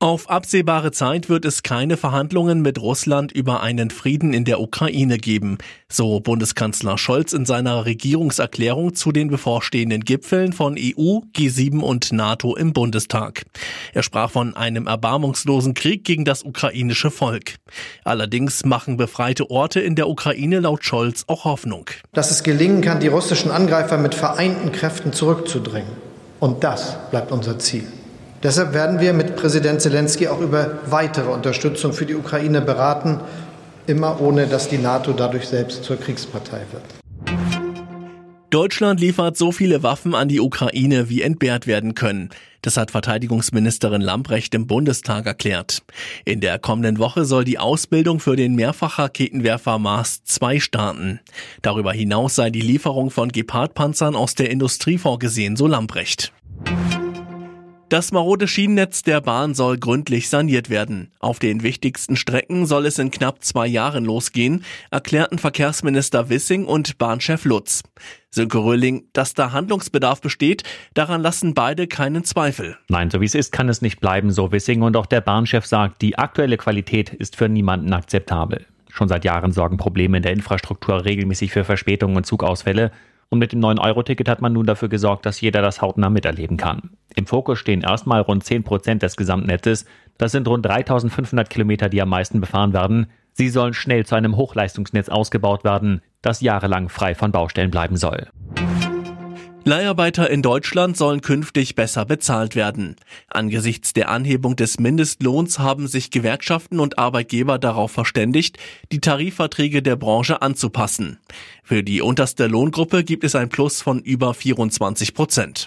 Auf absehbare Zeit wird es keine Verhandlungen mit Russland über einen Frieden in der Ukraine geben, so Bundeskanzler Scholz in seiner Regierungserklärung zu den bevorstehenden Gipfeln von EU, G7 und NATO im Bundestag. Er sprach von einem erbarmungslosen Krieg gegen das ukrainische Volk. Allerdings machen befreite Orte in der Ukraine laut Scholz auch Hoffnung. Dass es gelingen kann, die russischen Angreifer mit vereinten Kräften zurückzudrängen. Und das bleibt unser Ziel. Deshalb werden wir mit Präsident Zelensky auch über weitere Unterstützung für die Ukraine beraten, immer ohne dass die NATO dadurch selbst zur Kriegspartei wird. Deutschland liefert so viele Waffen an die Ukraine, wie entbehrt werden können. Das hat Verteidigungsministerin Lamprecht im Bundestag erklärt. In der kommenden Woche soll die Ausbildung für den Mehrfachraketenwerfer Mars 2 starten. Darüber hinaus sei die Lieferung von Gepard-Panzern aus der Industrie vorgesehen, so Lamprecht. Das marode Schienennetz der Bahn soll gründlich saniert werden. Auf den wichtigsten Strecken soll es in knapp zwei Jahren losgehen, erklärten Verkehrsminister Wissing und Bahnchef Lutz. Sönke Röhling, dass da Handlungsbedarf besteht, daran lassen beide keinen Zweifel. Nein, so wie es ist, kann es nicht bleiben, so Wissing. Und auch der Bahnchef sagt, die aktuelle Qualität ist für niemanden akzeptabel. Schon seit Jahren sorgen Probleme in der Infrastruktur regelmäßig für Verspätungen und Zugausfälle. Und mit dem 9-Euro-Ticket hat man nun dafür gesorgt, dass jeder das hautnah miterleben kann. Im Fokus stehen erstmal rund 10 Prozent des Gesamtnetzes. Das sind rund 3500 Kilometer, die am meisten befahren werden. Sie sollen schnell zu einem Hochleistungsnetz ausgebaut werden, das jahrelang frei von Baustellen bleiben soll. Leiharbeiter in Deutschland sollen künftig besser bezahlt werden. Angesichts der Anhebung des Mindestlohns haben sich Gewerkschaften und Arbeitgeber darauf verständigt, die Tarifverträge der Branche anzupassen. Für die unterste Lohngruppe gibt es ein Plus von über 24 Prozent.